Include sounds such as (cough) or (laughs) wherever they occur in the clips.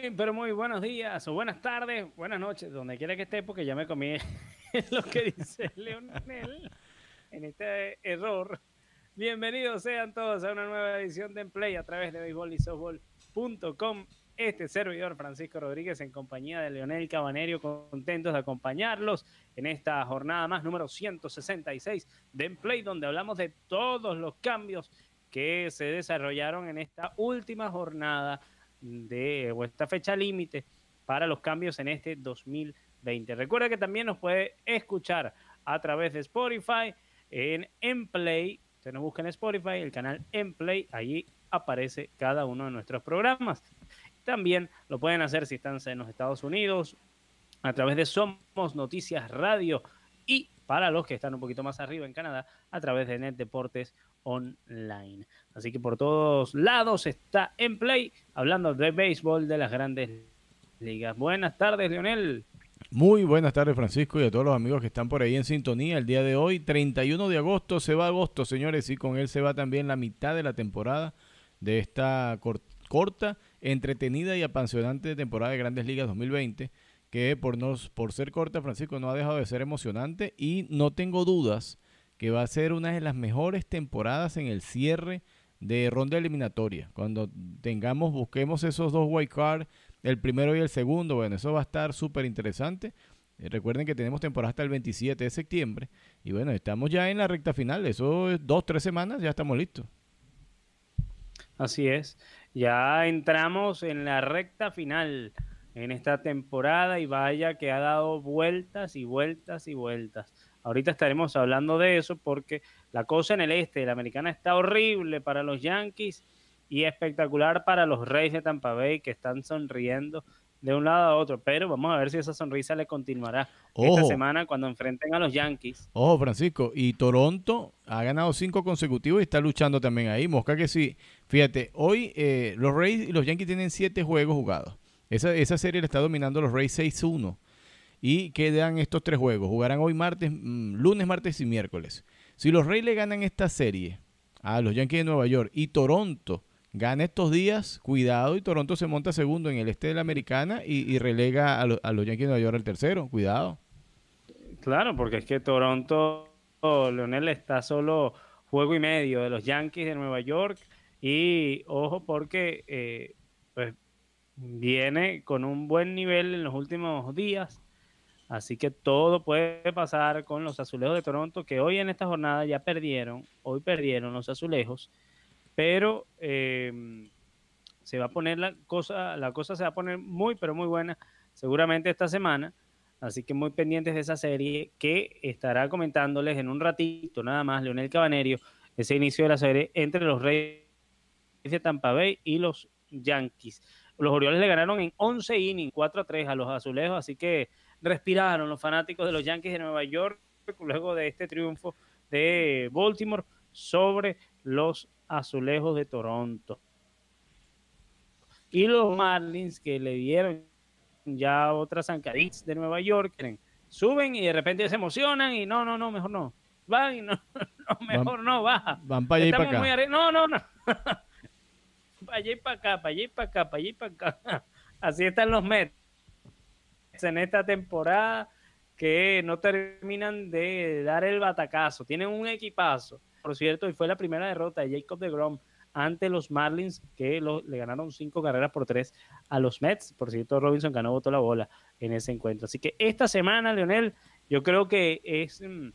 Pero muy buenos días o buenas tardes, buenas noches, donde quiera que esté, porque ya me comí (laughs) lo que dice Leonel en este error. Bienvenidos sean todos a una nueva edición de Play a través de béisbol Este servidor Francisco Rodríguez en compañía de Leonel Cabanerio, contentos de acompañarlos en esta jornada más número 166 de Play, donde hablamos de todos los cambios que se desarrollaron en esta última jornada de esta fecha límite para los cambios en este 2020. Recuerda que también nos puede escuchar a través de Spotify en Emplay. Usted nos busca en Spotify, el canal Emplay, allí aparece cada uno de nuestros programas. También lo pueden hacer si están en los Estados Unidos a través de Somos Noticias Radio y para los que están un poquito más arriba en Canadá a través de Net Deportes Online. Así que por todos lados está en play hablando de béisbol de las grandes ligas. Buenas tardes, Leonel. Muy buenas tardes, Francisco, y a todos los amigos que están por ahí en sintonía. El día de hoy, 31 de agosto, se va agosto, señores, y con él se va también la mitad de la temporada de esta corta, entretenida y apasionante temporada de Grandes Ligas 2020 que por, nos, por ser corta, Francisco, no ha dejado de ser emocionante y no tengo dudas que va a ser una de las mejores temporadas en el cierre de ronda eliminatoria. Cuando tengamos, busquemos esos dos white cards, el primero y el segundo, bueno, eso va a estar súper interesante. Eh, recuerden que tenemos temporada hasta el 27 de septiembre y bueno, estamos ya en la recta final, eso es dos, tres semanas, ya estamos listos. Así es, ya entramos en la recta final en esta temporada y vaya que ha dado vueltas y vueltas y vueltas. Ahorita estaremos hablando de eso porque la cosa en el este de la americana está horrible para los Yankees y espectacular para los Reyes de Tampa Bay que están sonriendo de un lado a otro, pero vamos a ver si esa sonrisa le continuará esta semana cuando enfrenten a los Yankees. Ojo, Francisco, y Toronto ha ganado cinco consecutivos y está luchando también ahí. Mosca que sí. Fíjate, hoy eh, los Reyes y los Yankees tienen siete juegos jugados. Esa, esa serie le está dominando los Rays 6-1. Y quedan estos tres juegos. Jugarán hoy martes, mm, lunes, martes y miércoles. Si los Rays le ganan esta serie a los Yankees de Nueva York y Toronto gana estos días, cuidado, y Toronto se monta segundo en el este de la americana y, relega a, a, los Yankees de Nueva York al tercero. Cuidado. Claro, porque es que Toronto, Leonel, está solo juego y medio de los Yankees de Nueva York. Y ojo, porque eh, pues viene con un buen nivel en los últimos días. Así que todo puede pasar con los azulejos de Toronto, que hoy en esta jornada ya perdieron, hoy perdieron los azulejos, pero em, se va a poner la cosa, la cosa se va a poner muy, pero muy buena seguramente esta semana. Así que muy pendientes de esa serie que estará comentándoles en un ratito nada más Leonel Cabanerio, ese inicio de la serie entre los Reyes de Tampa Bay y los Yankees. Los Orioles le ganaron en 11 innings, 4 a 3 a los azulejos, así que respiraron los fanáticos de los Yankees de Nueva York luego de este triunfo de Baltimore sobre los azulejos de Toronto. Y los Marlins que le dieron ya otras zancaditas de Nueva York, suben y de repente se emocionan y no, no, no, mejor no. Van y no, (laughs) mejor no, baja. Van para allá y para acá. no, no, no. (laughs) para allá y para acá, para allá y para acá, para allá y para acá. (laughs) Así están los Mets en esta temporada que no terminan de dar el batacazo. Tienen un equipazo, por cierto, y fue la primera derrota de Jacob de Grom ante los Marlins, que le ganaron cinco carreras por tres a los Mets. Por cierto, Robinson ganó, botó la bola en ese encuentro. Así que esta semana, Leonel, yo creo que es mm,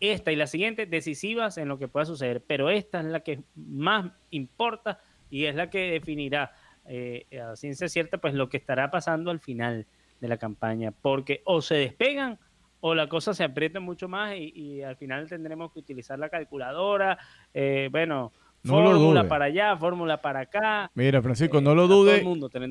esta y la siguiente decisivas en lo que pueda suceder, pero esta es la que más importa y es la que definirá eh, a ciencia cierta pues lo que estará pasando al final de la campaña, porque o se despegan o la cosa se aprieta mucho más y, al final tendremos que utilizar la calculadora, eh, bueno, fórmula para allá, fórmula para acá. Mira, Francisco, no lo eh, dude.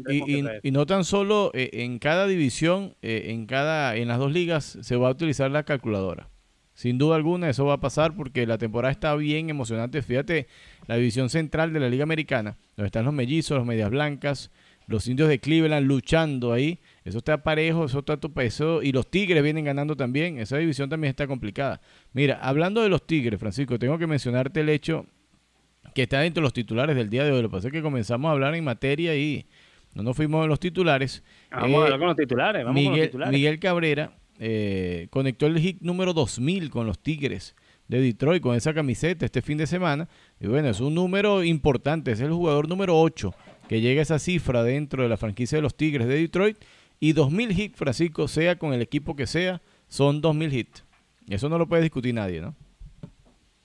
Y, y, no tan solo en cada división, en cada, en las dos ligas se va a utilizar la calculadora. Sin duda alguna, eso va a pasar porque la temporada está bien emocionante. Fíjate, la división central de la Liga Americana, donde están los mellizos, los medias blancas, los indios de Cleveland luchando ahí. Eso está parejo, eso está tu peso. Y los Tigres vienen ganando también. Esa división también está complicada. Mira, hablando de los Tigres, Francisco, tengo que mencionarte el hecho que está dentro de los titulares del día de hoy. Lo que pasa es que comenzamos a hablar en materia y no nos fuimos en los titulares. Vamos a hablar con los titulares. Vamos Miguel, con los titulares. Miguel Cabrera eh, conectó el hit número 2000 con los Tigres de Detroit con esa camiseta este fin de semana. Y bueno, es un número importante, es el jugador número 8 que llega a esa cifra dentro de la franquicia de los Tigres de Detroit. Y 2000 hits, Francisco, sea con el equipo que sea, son 2000 hits. Eso no lo puede discutir nadie, ¿no?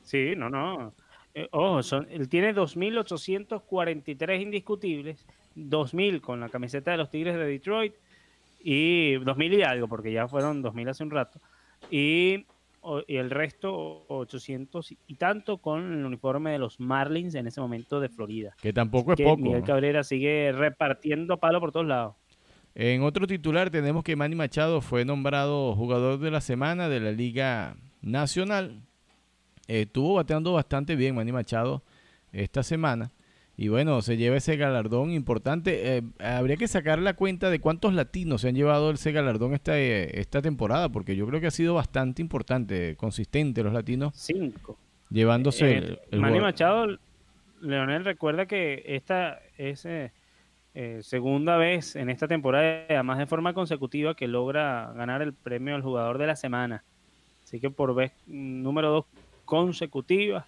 Sí, no, no. Eh, ojo, son, él tiene 2.843 indiscutibles, 2.000 con la camiseta de los Tigres de Detroit y 2.000 y algo, porque ya fueron 2.000 hace un rato. Y, o- y el resto, 800 y tanto con el uniforme de los Marlins en ese momento de Florida. Que tampoco es Que poco. Miguel ¿no? Cabrera sigue repartiendo palo por todos lados. En otro titular tenemos que Manny Machado fue nombrado jugador de la semana de la Liga Nacional. Eh, estuvo bateando bastante bien Manny Machado esta semana. Y bueno, se lleva ese galardón importante. Eh, habría que sacar la cuenta de cuántos latinos se han llevado ese galardón esta, eh, esta temporada, porque yo creo que ha sido bastante importante, consistente los latinos Cinco. llevándose Eh, el, el Manny. Machado, Leonel recuerda que esta es eh, segunda vez en esta temporada, además de forma consecutiva, que logra ganar el premio al jugador de la semana. Así que por vez número dos consecutiva,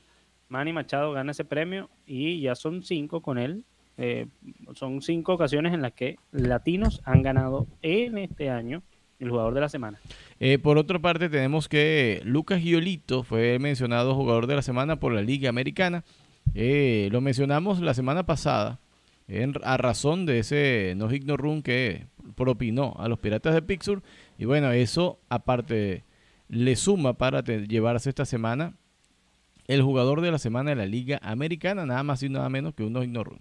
Manny Machado gana ese premio y ya son cinco con él. Eh, son cinco ocasiones en las que latinos han ganado en este año el jugador de la semana. Eh, por otra parte, tenemos que Lucas Giolito fue mencionado jugador de la semana por la Liga Americana. Eh, lo mencionamos la semana pasada en- a razón de ese no hit no run que propinó a los Piratas de Pittsburgh. Y bueno, eso aparte le suma para te- llevarse esta semana el jugador de la semana de la Liga Americana, nada más y nada menos que un no hit no run.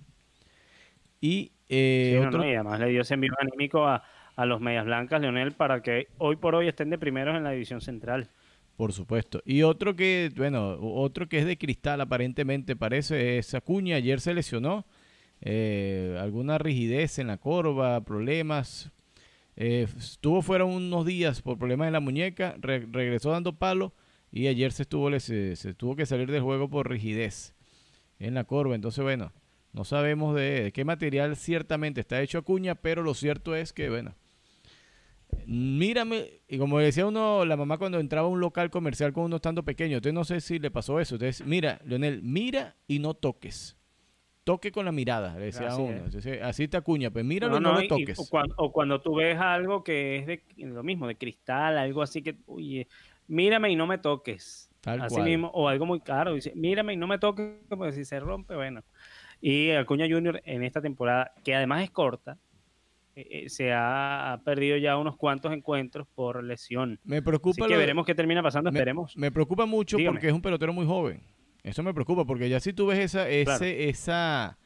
Y eh, Sí, no, otro, no, y además le dio ese envío anímico a, a los Medias Blancas, Leonel, para que hoy por hoy estén de primeros en la división central. Por supuesto. Y otro que, bueno, otro que es de cristal aparentemente parece es Acuña. Ayer se lesionó. Eh, alguna rigidez en la corva, problemas. Eh, estuvo fuera unos días por problemas en la muñeca. re- regresó dando palo. Y ayer se, estuvo, se, tuvo que salir del juego por rigidez en la corva. Entonces, bueno, no sabemos de, qué material ciertamente está hecho Acuña. Pero lo cierto es que, bueno, mírame, y como decía uno, la mamá cuando entraba a un local comercial con uno estando pequeño, usted no sé si le pasó eso, entonces, mira, Leonel, mira y no toques. Toque con la mirada, le decía Así uno. Entonces, así te acuña, pues míralo No, y no, no, lo y- toques. o, cuando, o cuando tú ves algo que es de lo mismo, de cristal, algo así que, oye, mírame y no me toques. Tal así cual. mismo, o algo muy caro, dice, mírame y no me toques, porque si se rompe, bueno. Y Acuña Junior en esta temporada, que además es corta, eh, eh, se ha perdido ya unos cuantos encuentros por lesión. Me Así preocupa, que lo de- veremos qué termina pasando, me- esperemos. me preocupa mucho Dígame. porque es un pelotero muy joven. Eso me preocupa porque ya si tú ves esa, ese, Claro. esa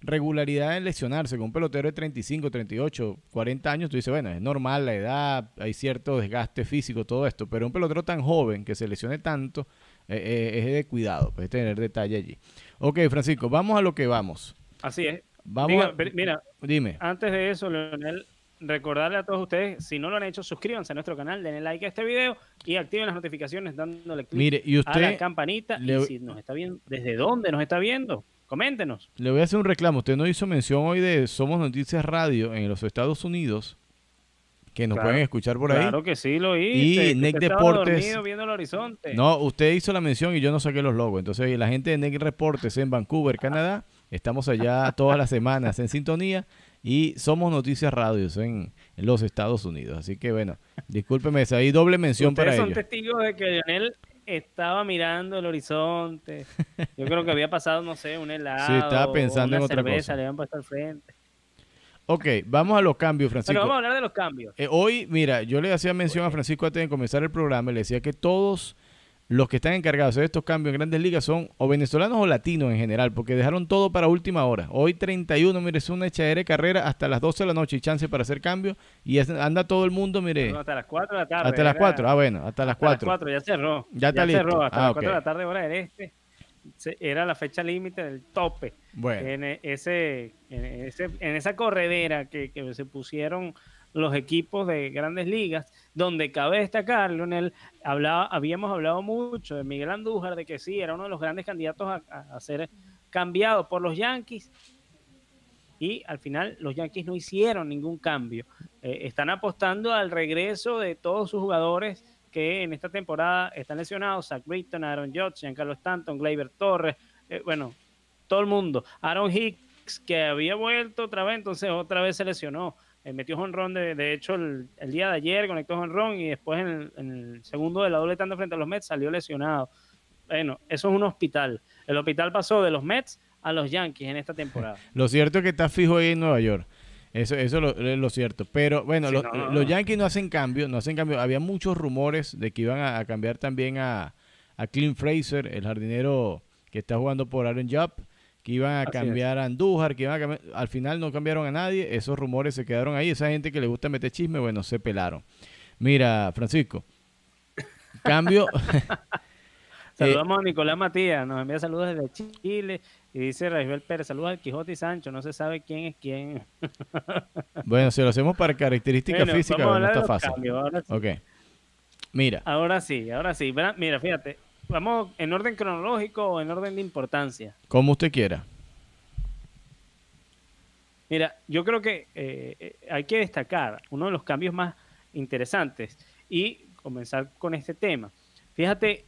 regularidad en lesionarse con un pelotero de 35, 38, 40 años, tú dices, bueno, es normal la edad, hay cierto desgaste físico, todo esto, pero un pelotero tan joven que se lesione tanto eh, eh, es de cuidado, pues tener detalle allí. Ok, Francisco, vamos a lo que vamos. Así es. Vamos Diga, a- pero mira, Dime. Antes de eso, Leonel, recordarle a todos ustedes, si no lo han hecho, suscríbanse a nuestro canal, denle like a este video y activen las notificaciones dándole clic Mire, y a la campanita. le- Y si nos está viendo, ¿desde dónde nos está viendo? Coméntenos. le voy a hacer un reclamo. Usted no hizo mención hoy de Somos Noticias Radio en los Estados Unidos, que nos Claro, pueden escuchar por ahí. Claro que sí, lo hice. Y Nec Deportes- dormido viendo el horizonte. No, usted hizo la mención y yo no saqué los logos. Entonces, la gente de Neck Reportes en Vancouver, Canadá, estamos allá todas las semanas en sintonía y somos Noticias Radios en, en los Estados Unidos. Así que, bueno, discúlpeme, hay doble mención para son ellos. testigos de que Leonel estaba mirando el horizonte. Yo creo que había pasado, no sé, un helado. estaba pensando o en una otra cerveza, cosa. le habían puesto al frente. Ok, vamos a los cambios, Francisco. Bueno, vamos a hablar de los cambios. Eh, hoy, mira, yo le hacía mención a Francisco antes de comenzar el programa, le decía que todos los que están encargados de estos cambios en grandes ligas son o venezolanos o latinos en general, porque dejaron todo para última hora. Hoy 31, mire, es una echadera de carrera hasta las 12 de la noche y chance para hacer cambios. Y es- anda todo el mundo, mire, No, hasta las 4 de la tarde. hasta las era- 4. Ah, bueno, hasta las hasta las 4. 4, ya cerró. Ya está listo. cerró, hasta Ah, las 4 de la tarde, hora del este. Era la fecha límite del tope. Bueno, En, e- ese, en, ese, en esa corredera que, que se pusieron los equipos de grandes ligas, donde cabe destacar, Leonel, hablaba, habíamos hablado mucho de Miguel Andújar, de que sí, era uno de los grandes candidatos a, ser cambiado por los Yankees. y al final los Yankees no hicieron ningún cambio. Eh, están apostando al regreso de todos sus jugadores que en esta temporada están lesionados, Zach Britton, Aaron Judge, Giancarlo Stanton, Gleyber Torres, eh, bueno, todo el mundo. Aaron Hicks, que había vuelto otra vez, entonces otra vez se lesionó. Eh, metió honrón, de, de hecho, el, día de ayer conectó honrón y después en el, segundo de la doble tanda frente a los Mets salió lesionado. Bueno, eso es un hospital. El hospital pasó de los Mets a los Yankees en esta temporada. (laughs) lo cierto es que está fijo ahí en Nueva York. Eso, eso es lo, cierto. Pero bueno, los Yankees no hacen cambio, no hacen cambio. Había muchos rumores de que iban a, cambiar también a, a Clint Fraser, el jardinero que está jugando por Aaron Jupp, que iban a cambiar a Andújar, que iban a Al final no cambiaron a nadie, esos rumores se quedaron ahí. Esa gente que le gusta meter chisme, bueno, se pelaron. Mira, Francisco, cambio. (laughs) (laughs) Saludamos a Nicolás Matías, nos envía saludos desde Chile. Y dice Rafael Pérez, saludos al Quijote y Sancho, no se sabe quién es quién. (laughs) bueno, si lo hacemos para características físicas, no está fácil. Ok. Mira. Ahora sí, ahora sí. Mira, fíjate, vamos en orden cronológico o en orden de importancia. Como usted quiera. Mira, yo creo que eh, eh, hay que destacar uno de los cambios más interesantes y comenzar con este tema. Fíjate,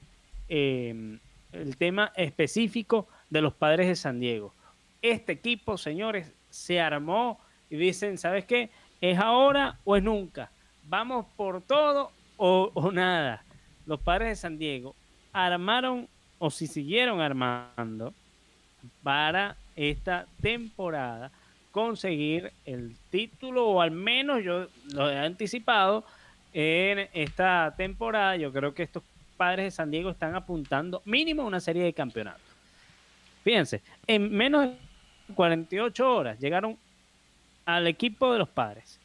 eh, el tema específico de los padres de San Diego. Este equipo, señores, se armó y dicen, ¿sabes qué? ¿Es ahora o es nunca? ¿Vamos por todo o, nada? Los padres de San Diego armaron o si siguieron armando para esta temporada conseguir el título o al menos yo lo he anticipado en esta temporada yo creo que estos padres de San Diego están apuntando mínimo una serie de campeonatos Fíjense, en menos de 48 horas llegaron al equipo de los padres.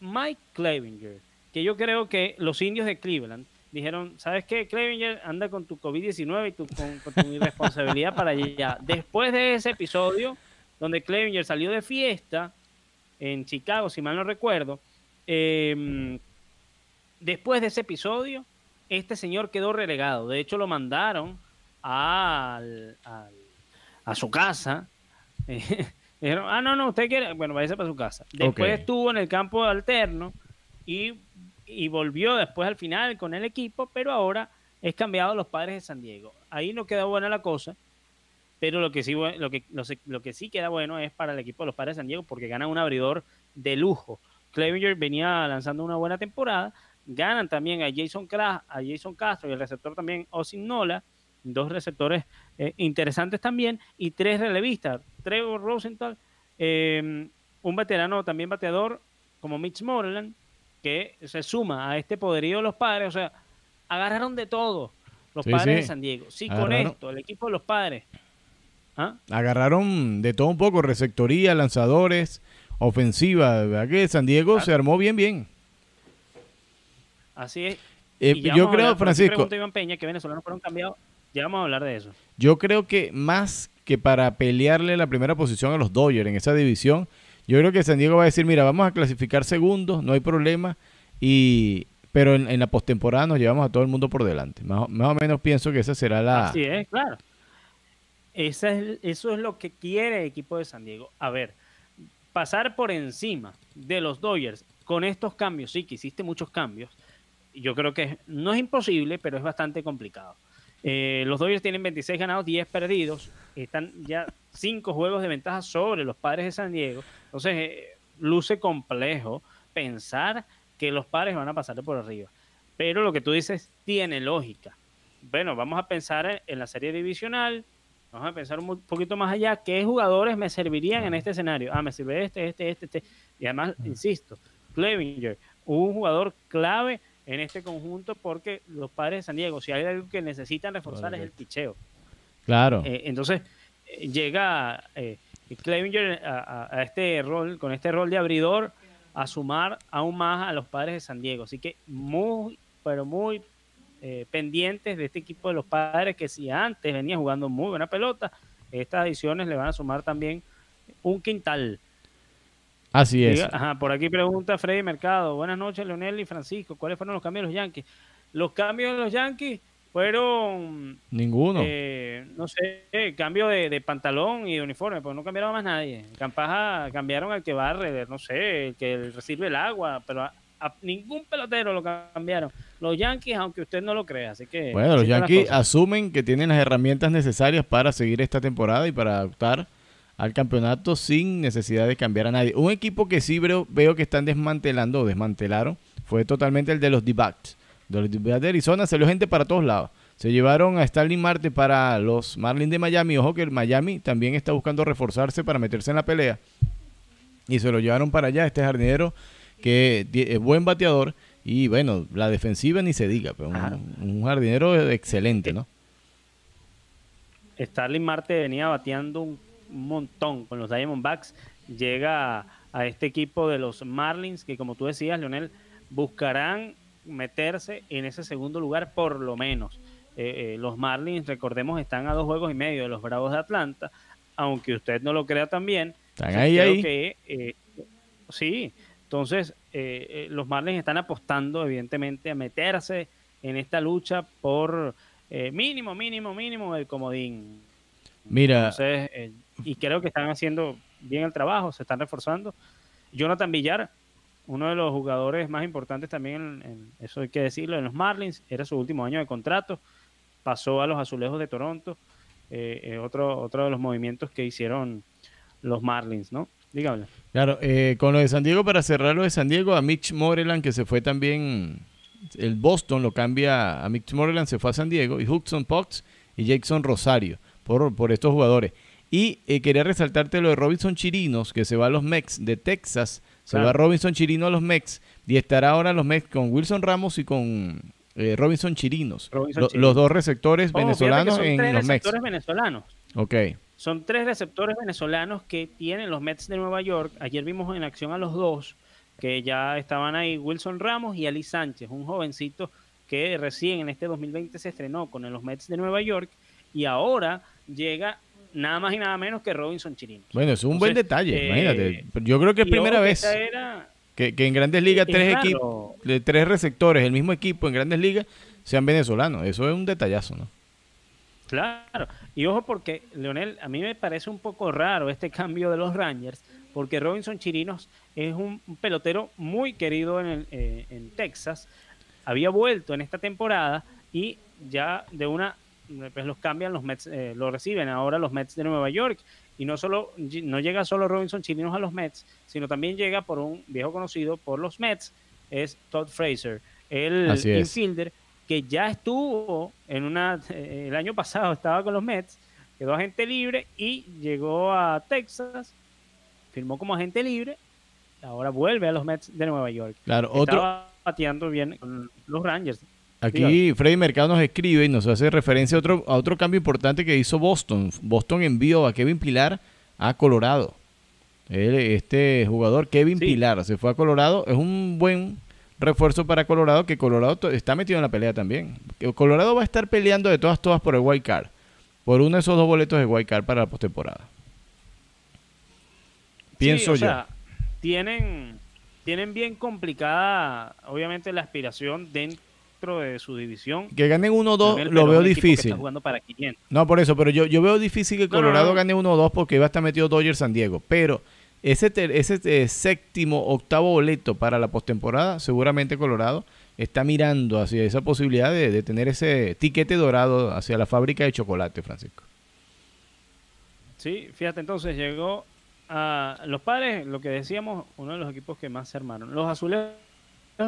Mike Clevinger, que yo creo que los indios de Cleveland dijeron, ¿sabes qué? Clevinger anda con tu COVID-19 y tu, con, tu irresponsabilidad para allá. Después de ese episodio, donde Clevinger salió de fiesta en Chicago, si mal no recuerdo, em, después de ese episodio, este señor quedó relegado. De hecho, lo mandaron al a su casa. (laughs) dijeron, ah, no, no, usted quiere, bueno, váyase para su casa. Después estuvo en el campo alterno y, volvió después al final con el equipo, pero ahora es cambiado a los padres de San Diego. Ahí no queda buena la cosa, pero lo que sí, lo que, lo, que sí queda bueno es para el equipo de los padres de San Diego porque ganan un abridor de lujo. Clevinger venía lanzando una buena temporada, ganan también a Jason, a Jason Castro y el receptor también Osin Nola dos receptores eh, interesantes también y tres relevistas. Trevor Rosenthal, em, un veterano también bateador como Mitch Moreland, que se suma a este poderío de los padres. O sea, agarraron de todo los padres de San Diego. Sí, con esto, el equipo de los padres. ¿ah? Agarraron de todo un poco, receptoría, lanzadores, ofensiva. ¿Verdad que San Diego se armó bien, bien? Así es. Eh, yo creo, Francisco. Peña que venezolanos fueron cambiados ya vamos a hablar de eso. Yo creo que más que para pelearle la primera posición a los Dodgers en esa división, yo creo que San Diego va a decir, mira, vamos a clasificar segundos, no hay problema, y pero en, la postemporada nos llevamos a todo el mundo por delante. Más, o menos pienso que esa será la... Así es, claro. Esa es, eso es lo que quiere el equipo de San Diego. A ver, pasar por encima de los Dodgers con estos cambios, sí que hiciste muchos cambios, yo creo que no es imposible, pero es bastante complicado. Eh, los Dodgers tienen 26 ganados, 10 perdidos. Están ya 5 juegos de ventaja sobre los padres de San Diego. Entonces, eh, luce complejo pensar que los padres van a pasar por arriba. Pero lo que tú dices tiene lógica. Bueno, vamos a pensar en, la serie divisional. Vamos a pensar un poquito más allá. ¿Qué jugadores me servirían en este escenario? Ah, me sirve este, este, este, este. Y además, insisto, Clevinger, un jugador clave en este conjunto porque los padres de San Diego, si hay algo que necesitan reforzar es el picheo. Claro. Eh, entonces, eh, llega eh, a, este rol, con este rol de abridor, a sumar aún más a los padres de San Diego. Así que muy, pero muy eh, pendientes de este equipo de los padres que si antes venía jugando muy buena pelota, estas adiciones le van a sumar también un quintal. Así es. Ajá, por aquí pregunta Freddy Mercado. Buenas noches, Leonel y Francisco. ¿Cuáles fueron los cambios de los Yankees? Los cambios de los Yankees fueron... Ninguno. Eh, no sé, cambio de, pantalón y de uniforme, pues no cambiaron más nadie. Campaja cambiaron al que barre, no sé, el que recibe el agua, pero a, ningún pelotero lo cambiaron. Los Yankees, aunque usted no lo crea, así que... Bueno, los Yankees asumen que tienen las herramientas necesarias para seguir esta temporada y para optar al campeonato sin necesidad de cambiar a nadie. Un equipo que sí veo, veo que están desmantelando o desmantelaron fue totalmente el de los D-Backs. De los D-Backs de Arizona salió gente para todos lados. Se llevaron a Stanley Marte para los Marlins de Miami. Ojo que el Miami también está buscando reforzarse para meterse en la pelea. Y se lo llevaron para allá, este jardinero que es buen bateador. Y bueno, la defensiva ni se diga, pero un, jardinero excelente, ¿no? Starling Marte venía bateando un montón con los Diamondbacks. Llega a este equipo de los Marlins, que como tú decías, Leonel, buscarán meterse en ese segundo lugar por lo menos. Eh, eh, los Marlins, recordemos, están a dos juegos y medio de los Bravos de Atlanta, aunque usted no lo crea también. Están ahí, ahí. Que, eh, sí, entonces los Marlins están apostando, evidentemente, a meterse en esta lucha por mínimo, mínimo, mínimo el comodín. Mira. Y creo que están haciendo bien el trabajo, se están reforzando. Jonathan Villar, uno de los jugadores más importantes también, en, eso hay que decirlo, en los Marlins, era su último año de contrato pasó a los Azulejos de Toronto, eh, eh, otro, otro de los movimientos que hicieron los Marlins, ¿no? Dígame. Claro, eh, con lo de San Diego, para cerrar lo de San Diego, a Mitch Moreland, que se fue también, el Boston lo cambia a Mitch Moreland, se fue a San Diego, y Hudson Pox y Jackson Rosario, por, por estos jugadores. Y quería resaltarte lo de Robinson Chirinos, que se va a los Mex de Texas, se va Robinson Chirino a los Mex, y estará ahora los Mex con Wilson Ramos y con eh, Robinson Chirinos. Los dos receptores oh, venezolanos en tres los receptores venezolanos. Ok. Son tres receptores venezolanos que tienen los Mets de Nueva York. Ayer vimos en acción a los dos que ya estaban ahí, Wilson Ramos y Ali Sánchez, un jovencito que recién en este 2020 se estrenó con los Mets de Nueva York y ahora llega nada más y nada menos que Robinson Chirinos. Bueno, es un buen detalle, imagínate. Eh, Yo creo que es primera vez. Era, que, en Grandes Ligas tres equipos, de tres receptores, el mismo equipo en Grandes Ligas, sean venezolanos. Eso es un detallazo, ¿no? Claro. Y ojo porque, Leonel, a mí me parece un poco raro este (laughs) cambio de los Rangers, porque Robinson Chirinos es un, pelotero muy querido en, eh, en Texas. Había vuelto en esta temporada y ya de una pues los cambian los Mets, eh, lo reciben ahora los Mets de Nueva York y no solo no llega solo Robinson Chirinos a los Mets, sino también llega por un viejo conocido por los Mets, es Todd Fraser, el infielder que ya estuvo en una eh, el año pasado estaba con los Mets, quedó agente libre y llegó a Texas, firmó como agente libre, ahora vuelve a los Mets de Nueva York. Claro, otro bateando bien con los Rangers. Aquí Freddy Mercado nos escribe y nos hace referencia a otro, a otro cambio importante que hizo Boston. Boston envió a Kevin Pilar a Colorado. este jugador, Kevin Pilar, se fue a Colorado. Es un buen refuerzo para Colorado, que Colorado está metido en la pelea también. Colorado va a estar peleando de todas, todas por el White Card. Por uno de esos dos boletos de White Card para la postemporada. Pienso yo. tienen, tienen bien complicada, obviamente, la aspiración dentro de su división. Que ganen 1-2 lo veo difícil. No, por eso, pero yo, yo veo difícil que Colorado gane 1-2 porque va a estar metido Dodgers San Diego. Pero ese, ese eh, séptimo, octavo boleto para la postemporada, seguramente Colorado está mirando hacia esa posibilidad de, tener ese tiquete dorado hacia la fábrica de chocolate, Francisco. Sí, fíjate, entonces llegó a los padres, lo que decíamos, uno de los equipos que más se armaron. Los azules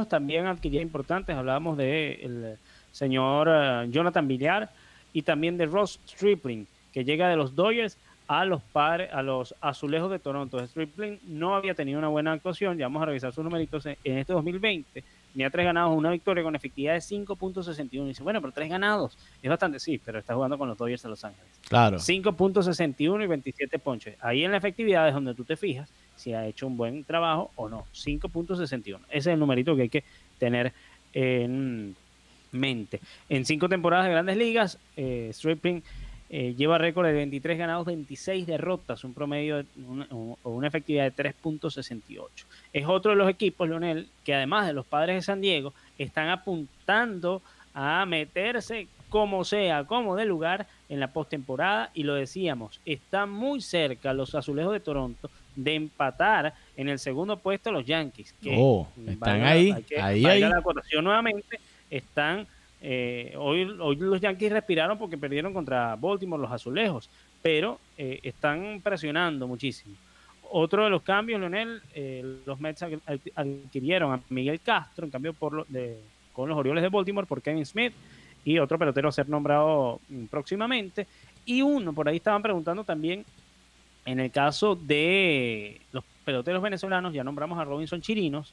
también adquiría importantes. Hablábamos de señor eh, Jonathan Villar y también de Ross Stripling, que llega de los Dodgers a los padres, a los azulejos de Toronto. Stripling no había tenido una buena actuación, ya vamos a revisar sus numeritos en, este 2020. Tenía tres ganados, una victoria con efectividad de 5.61. Dice, bueno, pero tres ganados es bastante, sí, pero está jugando con los Dodgers de Los Ángeles. Claro. 5.61 y 27 ponches. Ahí en la efectividad es donde tú te fijas si ha hecho un buen trabajo o no. 5.61. Ese es el numerito que hay que tener en mente. En cinco temporadas de grandes ligas, eh, Stripling eh, lleva récord de 23 ganados, 26 derrotas, un promedio o una efectividad de 3.68. Es otro de los equipos, Leonel, que además de los padres de San Diego, están apuntando a meterse como sea, como de lugar en la postemporada y lo decíamos, está muy cerca los azulejos de Toronto de empatar en el segundo puesto los Yankees. Que oh, están ahí, ahí, ahí. la nuevamente, están, eh, hoy, los Yankees respiraron porque perdieron contra Baltimore los azulejos, pero eh, están presionando muchísimo. Otro de los cambios, Leonel, eh, los Mets adquirieron a Miguel Castro, en cambio por de, con los Orioles de Baltimore por Kevin Smith y otro pelotero a ser nombrado mm, próximamente. Y uno, por ahí estaban preguntando también, en el caso de los peloteros venezolanos, ya nombramos a Robinson Chirinos,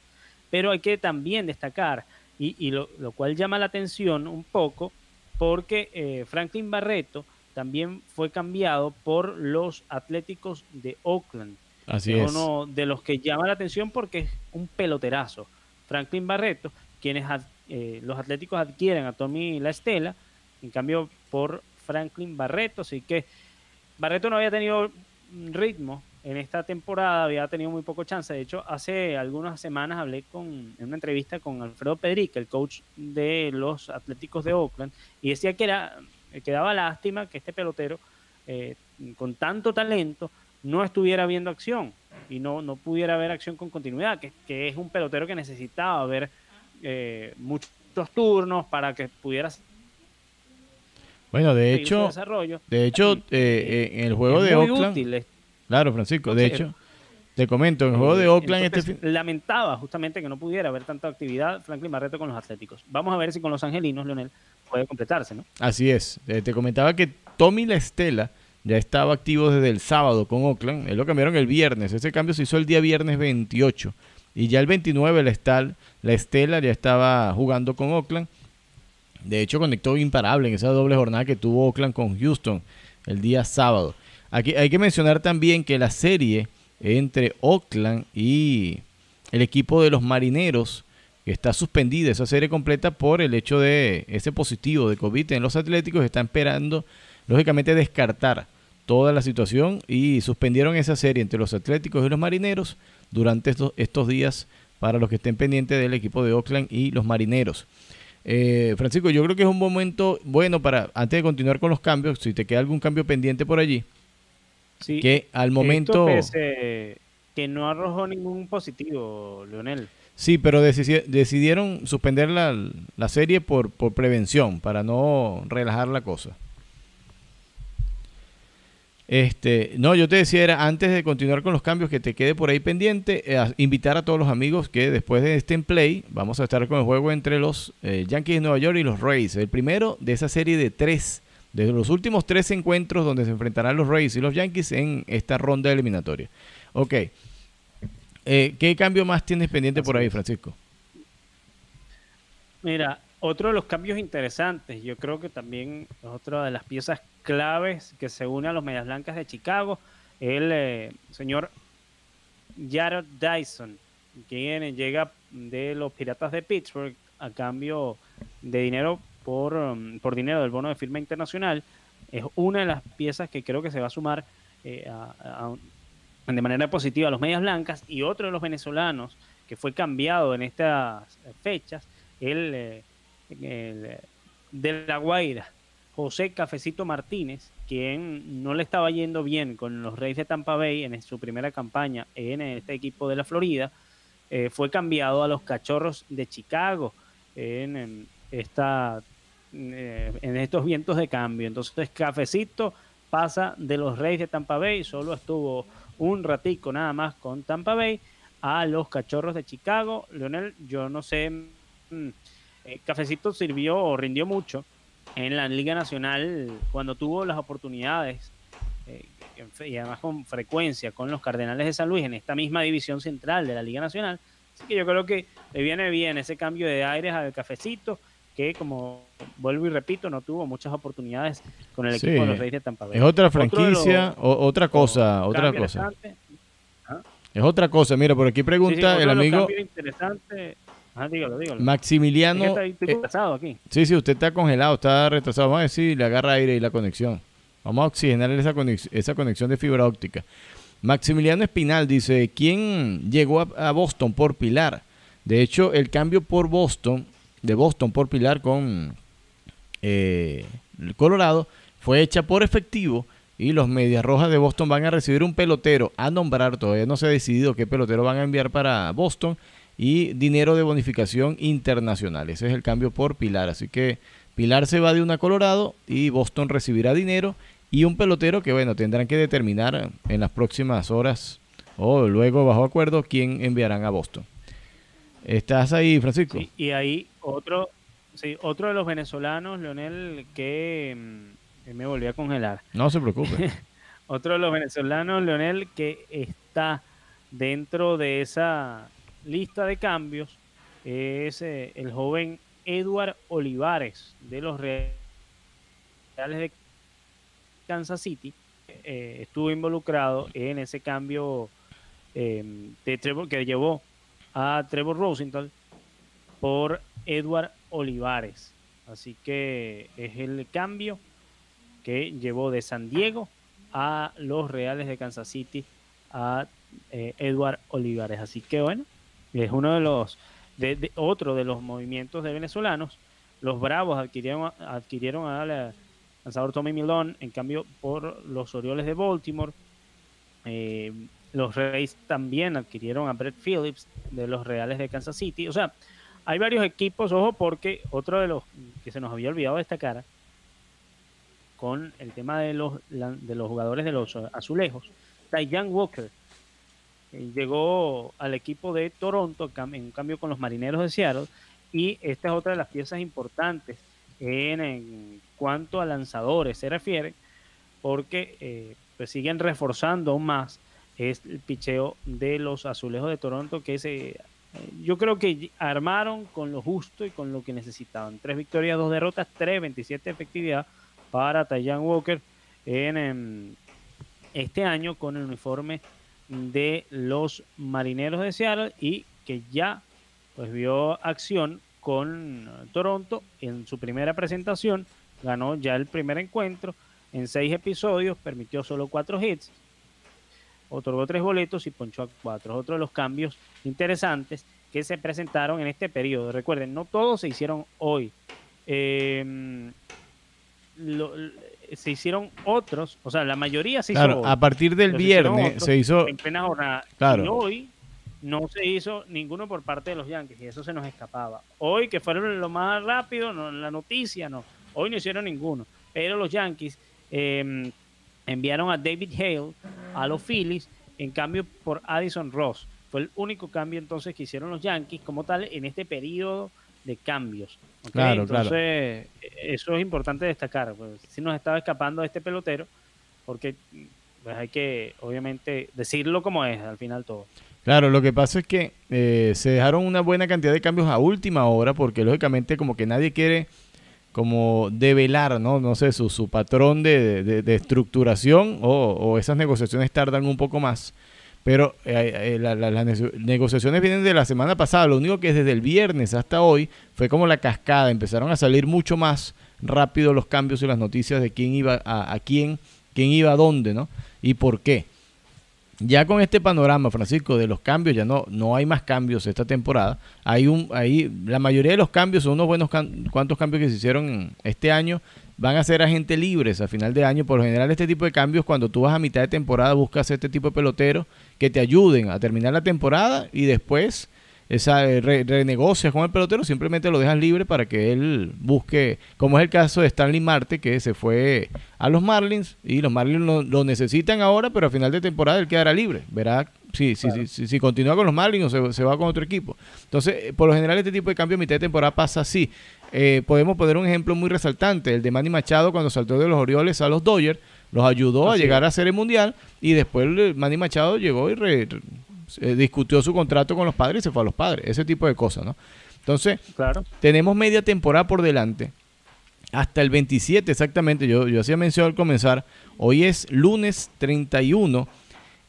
pero hay que también destacar, y, lo, cual llama la atención un poco, porque eh, Franklin Barreto también fue cambiado por los Atléticos de Oakland. Así es. Uno de los que llama la atención porque es un peloterazo. Franklin Barreto, quienes eh, los Atléticos adquieren a Tommy La Estela, en cambio por Franklin Barreto, así que Barreto no había tenido ritmo en esta temporada, había tenido muy poco chance. De hecho, hace algunas semanas hablé con, en una entrevista con Alfredo Pedrique, el coach de los Atléticos de Oakland, y decía que era que daba lástima que este pelotero eh, con tanto talento no estuviera viendo acción y no, no pudiera ver acción con continuidad, que, que es un pelotero que necesitaba ver eh, muchos turnos para que pudiera bueno, de hecho, de hecho, eh, eh, en el juego de Oakland, claro, Francisco, de hecho, te comento, en el juego de Oakland este lamentaba justamente que no pudiera haber tanta actividad Franklin Barreto con los Atléticos. Vamos a ver si con los Angelinos, Leonel, puede completarse, ¿no? Así es. te comentaba que Tommy La Estela ya estaba activo desde el sábado con Oakland. Él lo cambiaron el viernes. Ese cambio se hizo el día viernes 28. Y ya el 29 la, la Estela ya estaba jugando con Oakland. De hecho, conectó imparable en esa doble jornada que tuvo Oakland con Houston el día sábado. Aquí hay que mencionar también que la serie entre Oakland y el equipo de los marineros está suspendida esa serie completa por el hecho de ese positivo de COVID en los Atléticos. Están esperando, lógicamente, descartar toda la situación y suspendieron esa serie entre los Atléticos y los Marineros durante estos, días para los que estén pendientes del equipo de Oakland y los Marineros. Eh, Francisco, yo creo que es un momento bueno para, antes de continuar con los cambios, si te queda algún cambio pendiente por allí, sí, que al momento... que no arrojó ningún positivo, Leonel. Sí, pero decidieron suspender la, la serie por, por prevención, para no relajar la cosa. Este, no, yo te decía, era antes de continuar con los cambios, que te quede por ahí pendiente, eh, invitar a todos los amigos que después de este en play, vamos a estar con el juego entre los eh, Yankees de Nueva York y los Rays. El primero de esa serie de tres, de los últimos tres encuentros donde se enfrentarán los Rays y los Yankees en esta ronda eliminatoria. Ok. Eh, ¿Qué cambio más tienes pendiente por ahí, Francisco? Mira, otro de los cambios interesantes, yo creo que también es otra de las piezas claves que se une a los Medias Blancas de Chicago, el eh, señor Jared Dyson, quien llega de los Piratas de Pittsburgh a cambio de dinero por, um, por dinero del bono de firma internacional. Es una de las piezas que creo que se va a sumar eh, de manera positiva a los Medias Blancas y otro de los venezolanos que fue cambiado en estas fechas, el eh, de La Guaira, José Cafecito Martínez, quien no le estaba yendo bien con los Reyes de Tampa Bay en su primera campaña en este equipo de la Florida, eh, fue cambiado a los Cachorros de Chicago en, esta, eh, en estos vientos de cambio. Entonces Cafecito pasa de los Reyes de Tampa Bay, solo estuvo un ratico nada más con Tampa Bay, a los Cachorros de Chicago. Leonel, yo no sé... Mm, eh, Cafecito sirvió o rindió mucho en la Liga Nacional cuando tuvo las oportunidades eh, y además con frecuencia con los Cardenales de San Luis en esta misma división central de la Liga Nacional. Así que yo creo que le viene bien ese cambio de aires al Cafecito que como vuelvo y repito, no tuvo muchas oportunidades con el equipo de los Reyes de Tampa Bay. Es otra franquicia, otra cosa, otra cosa. Es otra cosa, mira, por aquí pregunta el amigo Ah, dígalo, dígalo. Maximiliano. Es eh, aquí. Sí, sí, usted está congelado, está retrasado. Vamos a ver si le agarra aire y la conexión. Vamos a oxigenar esa conexión, esa conexión de fibra óptica. Maximiliano Espinal dice, ¿quién llegó a, Boston por Pilar? De hecho, el cambio por Boston, de Boston por Pilar con eh, Colorado, fue hecha por efectivo y los Medias Rojas de Boston van a recibir un pelotero a nombrar, todavía no se ha decidido qué pelotero van a enviar para Boston y dinero de bonificación internacional. Ese es el cambio por Pilar, así que Pilar se va de una Colorado y Boston recibirá dinero y un pelotero que bueno, tendrán que determinar en las próximas horas o luego bajo acuerdo quién enviarán a Boston. ¿Estás ahí, Francisco? Y ahí otro, sí, otro de los venezolanos, Leonel, que mm, me volvió a congelar. No se preocupe. (laughs) otro de los venezolanos, Leonel, que está dentro de esa lista de cambios es eh, el joven Edward Olivares de los Reales de Kansas City. Eh, estuvo involucrado en ese cambio de Trevor, que llevó a Trevor Rosenthal por Edward Olivares. Así que es el cambio que llevó de San Diego a los Reales de Kansas City a eh, Edward Olivares. Así que bueno, es uno de los, de, otro de los movimientos de venezolanos. Los Bravos adquirieron, adquirieron al lanzador Tommy Milón, en cambio por los Orioles de Baltimore. Eh, los Reyes también adquirieron a Brett Phillips de los Reales de Kansas City. O sea, hay varios equipos, ojo, porque otro de los que se nos había olvidado destacar con el tema de los, de los jugadores de los azulejos, Young Walker llegó al equipo de Toronto en cambio con los Marineros de Seattle y esta es otra de las piezas importantes en, cuanto a lanzadores se refiere porque eh, pues siguen reforzando aún más es el picheo de los azulejos de Toronto que se yo creo que armaron con lo justo y con lo que necesitaban. Tres victorias, dos derrotas, 3.27 efectividad para Tayan Walker en, en, este año con el uniforme de los marineros de Seattle y que ya pues vio acción con Toronto en su primera presentación, ganó ya el primer encuentro en seis episodios, permitió solo cuatro hits otorgó tres boletos y ponchó a cuatro. Otro de los cambios interesantes que se presentaron en este periodo. Recuerden, no todos se hicieron hoy. Em, se hicieron otros, o sea, la mayoría se hizo A partir del viernes se hizo. En plena jornada. Claro. Y hoy no se hizo ninguno por parte de los Yankees y eso se nos escapaba. Hoy, que fueron lo más rápido, no, la noticia, no. Hoy no hicieron ninguno. Pero los Yankees eh, enviaron a David Hale a los Phillies en cambio por Addison Ross. Fue el único cambio entonces que hicieron los Yankees como tal en este periodo de cambios. Claro, entonces, eso es importante destacar. Pues, si nos estaba escapando de este pelotero, porque pues, hay que obviamente decirlo como es al final todo. Claro, lo que pasa es que eh, se dejaron una buena cantidad de cambios a última hora, porque lógicamente como que nadie quiere como develar, ¿no? No sé, su, su patrón de, de, estructuración o, esas negociaciones tardan un poco más. Pero eh, eh, las negociaciones vienen de la semana pasada. Lo único que es desde el viernes hasta hoy fue como la cascada. Empezaron a salir mucho más rápido los cambios y las noticias de quién iba a, a quién, quién iba a dónde, ¿no? Y por qué. Ya con este panorama, Francisco, de los cambios, ya no, no hay más cambios esta temporada. Hay un, ahí, la mayoría de los cambios son unos buenos cuantos cambios que se hicieron este año. Van a ser agentes libres a final de año. Por lo general, este tipo de cambios, cuando tú vas a mitad de temporada, buscas este tipo de peloteros que te ayuden a terminar la temporada y después esa, eh, renegocias con el pelotero, simplemente lo dejas libre para que él busque, como es el caso de Stanley Marte, que se fue a los Marlins y los Marlins lo, necesitan ahora, pero a final de temporada él quedará libre. Verá si, si, si, si, continúa con los Marlins o se, va con otro equipo. Entonces, eh, por lo general, este tipo de cambio a mitad de temporada pasa así. Eh, podemos poner un ejemplo muy resaltante, el de Manny Machado cuando saltó de los Orioles a los Dodgers, los ayudó a llegar a ser el mundial y después Manny Machado llegó y re, eh, discutió su contrato con los padres y se fue a los padres, ese tipo de cosas, ¿no? Entonces, claro. tenemos media temporada por delante, hasta el 27 exactamente, yo, yo hacía mención al comenzar, hoy es lunes 31,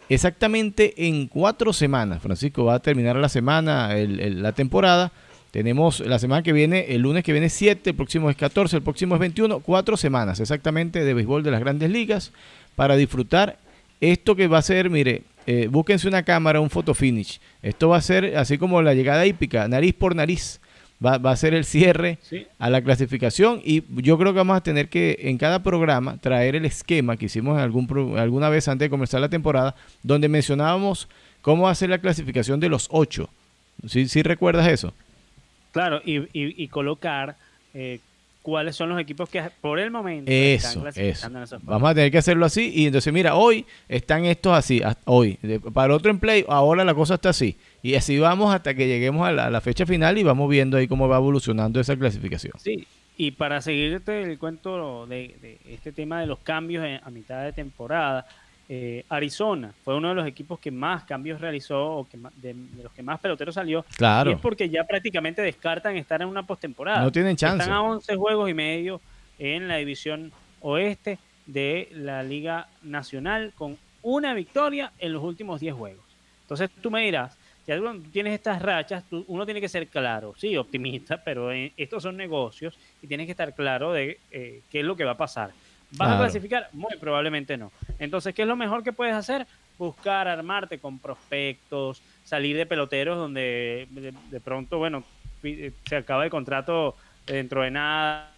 exactamente en cuatro semanas, Francisco, va a terminar la semana, la temporada, tenemos la semana que viene, el lunes que viene 7, el próximo es 14, el próximo es 21, cuatro semanas exactamente de béisbol de las grandes ligas para disfrutar. Esto que va a ser, mire, eh, búsquense una cámara, un photo finish. Esto va a ser así como la llegada hípica, nariz por nariz. va, va a ser el cierre Sí. a la clasificación y yo creo que vamos a tener que en cada programa traer el esquema que hicimos en algún pro- alguna vez antes de comenzar la temporada, donde mencionábamos cómo hacer la clasificación de los ocho. ¿Sí, sí recuerdas eso? Claro, y, y, y colocar eh, cuáles son los equipos que por el momento están clasificando eso. en esos Vamos a tener que hacerlo así y entonces mira, hoy están estos así, hoy. Para el otro en play, ahora la cosa está así. Y así vamos hasta que lleguemos a la, a la fecha final y vamos viendo ahí cómo va evolucionando esa clasificación. Sí, y para seguirte el cuento de, de este tema de los cambios en- a mitad de temporada, eh, Arizona fue uno de los equipos que más cambios realizó o que de, de los que más peloteros salió. Y Claro, es porque ya prácticamente descartan estar en una postemporada. no tienen chance. Están a 11 juegos y medio en la división oeste de la Liga Nacional con una victoria en los últimos 10 juegos. Entonces tú me dirás, si tú tienes estas rachas, tú- uno tiene que ser claro, sí, optimista, pero eh, estos son negocios y tienes que estar claro de eh, qué es lo que va a pasar. ¿Vas Claro. a clasificar? Muy probablemente no. Entonces, ¿qué es lo mejor que puedes hacer? Buscar, armarte con prospectos, salir de peloteros donde de, de pronto, bueno, eh, se acaba el contrato dentro de nada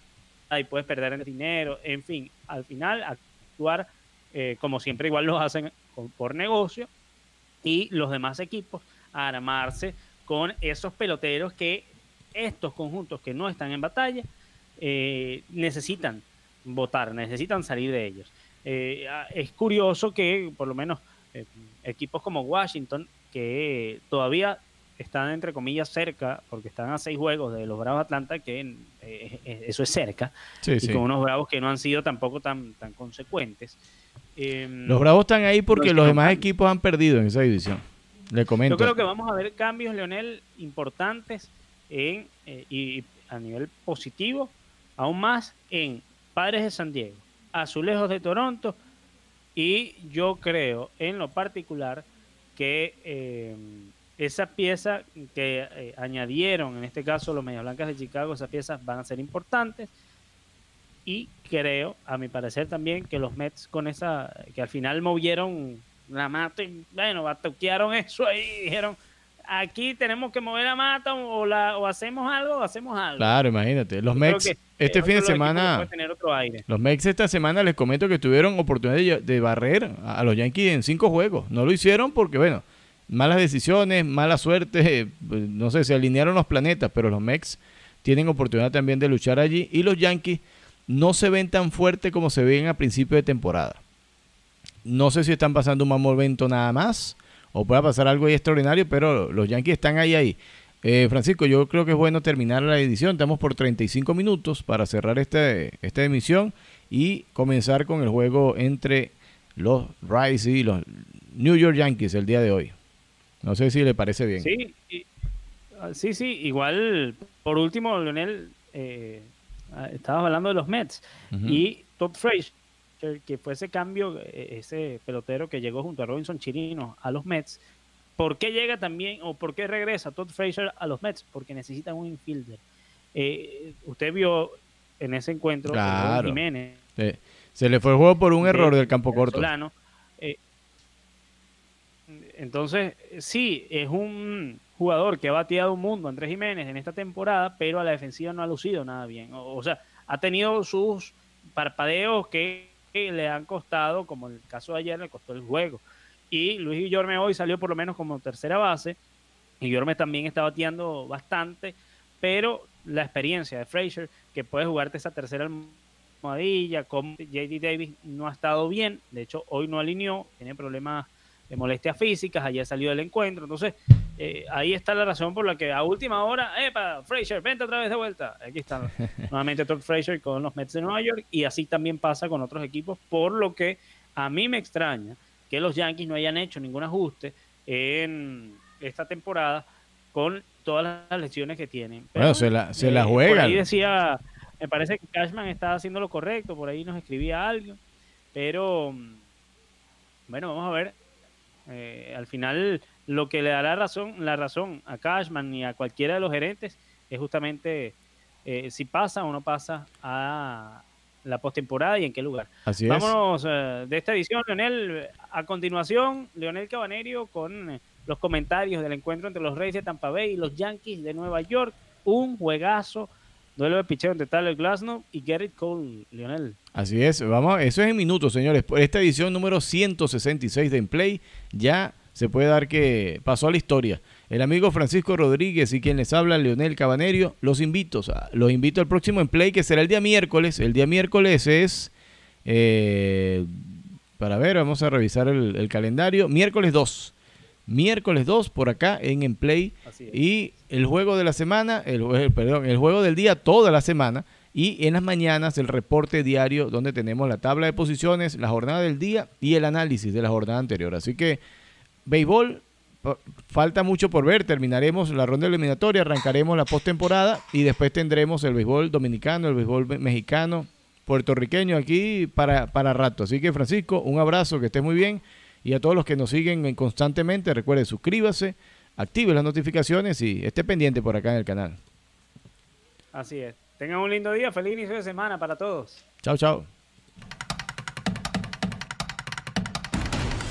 y puedes perder en dinero, en fin, al final actuar eh, como siempre igual lo hacen con- por negocio y los demás equipos armarse con esos peloteros que estos conjuntos que no están en batalla eh, necesitan votar, necesitan salir de ellos. Eh, ah, es curioso que por lo menos eh, equipos como Washington, que todavía están entre comillas cerca, porque están a seis juegos de los Bravos Atlanta, que eh, eso es cerca, Sí, y sí. con unos Bravos que no han sido tampoco tan, tan consecuentes. Em, Los Bravos están ahí porque los demás equipos han perdido en esa división. Le comento. Yo creo que vamos a ver cambios, Leonel, importantes en, y a nivel positivo, aún más en Padres de San Diego, Azulejos de Toronto, y yo creo en lo particular que eh, esa pieza que eh, añadieron, en este caso los Medias Blancas de Chicago, esas piezas van a ser importantes. Y creo, a mi parecer también, que los Mets con esa, que al final movieron la mata bueno, batuquearon (laughs) eso ahí dijeron, aquí tenemos que mover la mata o, la, o hacemos algo o hacemos algo. Claro, imagínate. Los Mex, que este es fin de semana, puede tener otro aire. los Mex esta semana les comento que tuvieron oportunidad de, de barrer a, los Yankees en cinco juegos. No lo hicieron porque, bueno, malas decisiones, mala suerte, (laughs) pues, no sé, se alinearon los planetas, pero los Mex tienen oportunidad también de luchar allí y los Yankees no se ven tan fuertes como se ven a principio de temporada. No sé si están pasando un mal momento nada más o pueda pasar algo ahí extraordinario, pero los Yankees están ahí ahí. Eh, Francisco, yo creo que es bueno terminar la edición. Estamos por 35 minutos para cerrar este, esta emisión y comenzar con el juego entre los Rays y los New York Yankees el día de hoy. No sé si le parece bien. Sí, y- ah, sí, sí, igual, por último, Leonel, eh, ah, estabas hablando de los Mets y Todd Frazier, que fue ese cambio, eh, ese pelotero que llegó junto a Robinson Chirino a los Mets. ¿Por qué llega también o por qué regresa Todd Frazier a los Mets? Porque necesitan un infielder. Eh, usted vio en ese encuentro Raúl Claro. Jiménez, se le fue el juego por un de- error del campo corto. Eh, entonces, sí, es un jugador que ha bateado un mundo, Andrés Jiménez, en esta temporada, pero a la defensiva no ha lucido nada bien. O, o sea, ha tenido sus parpadeos que, que le han costado, como el caso de ayer, le costó el juego. Y Luis Guillorme hoy salió por lo menos como tercera base. Guillorme también está bateando bastante, pero la experiencia de Frazier, que puede jugarte esa tercera almohadilla, con JD Davis no ha estado bien, de hecho hoy no alineó, tiene problemas molestias físicas, ayer salió del encuentro, entonces eh, ahí está la razón por la que a última hora, epa, Frazier, vente otra vez de vuelta, aquí está (laughs) nuevamente Todd Frazier con los Mets de Nueva York y así también pasa con otros equipos, por lo que a mí me extraña que los Yankees no hayan hecho ningún ajuste en esta temporada con todas las lesiones que tienen. Bueno, se la, se la eh, Por juegan. ahí decía, me parece que Cashman está haciendo lo correcto, por ahí nos escribía algo, pero mm, bueno, vamos a ver. Eh, al final, lo que le dará razón, la razón a Cashman y a cualquiera de los gerentes es justamente eh, si pasa o no pasa a la postemporada y en qué lugar. Así es. Vámonos eh, de esta edición, Leonel. A continuación, Leonel Cabanerio con los comentarios del encuentro entre los Reyes de Tampa Bay y los Yankees de Nueva York. un juegazo. Duelo de picheo entre Tyler Glasnow y Garrett Cole, Lionel. Así es, vamos, eso es en minutos, señores. Por esta edición número 166 de Play ya se puede dar que pasó a la historia. El amigo Francisco Rodríguez y quien les habla, Leonel Cabanerio, los invito, los invito al próximo en Play que será el día miércoles. El día miércoles es, eh, para ver, vamos a revisar el, calendario, miércoles 2. Miércoles 2 por acá en En Play. Y el juego de la semana, el, perdón, el juego del día toda la semana. Y en las mañanas el reporte diario donde tenemos la tabla de posiciones, la jornada del día y el análisis de la jornada anterior. Así que béisbol falta mucho por ver. Terminaremos la ronda eliminatoria, arrancaremos la postemporada y después tendremos el béisbol dominicano, el béisbol mexicano, puertorriqueño aquí para, para rato. Así que Francisco, un abrazo, que esté muy bien. Y a todos los que nos siguen constantemente, recuerde suscríbase, active las notificaciones y esté pendiente por acá en el canal. Así es. Tengan un lindo día, feliz inicio de semana para todos. Chao, chao.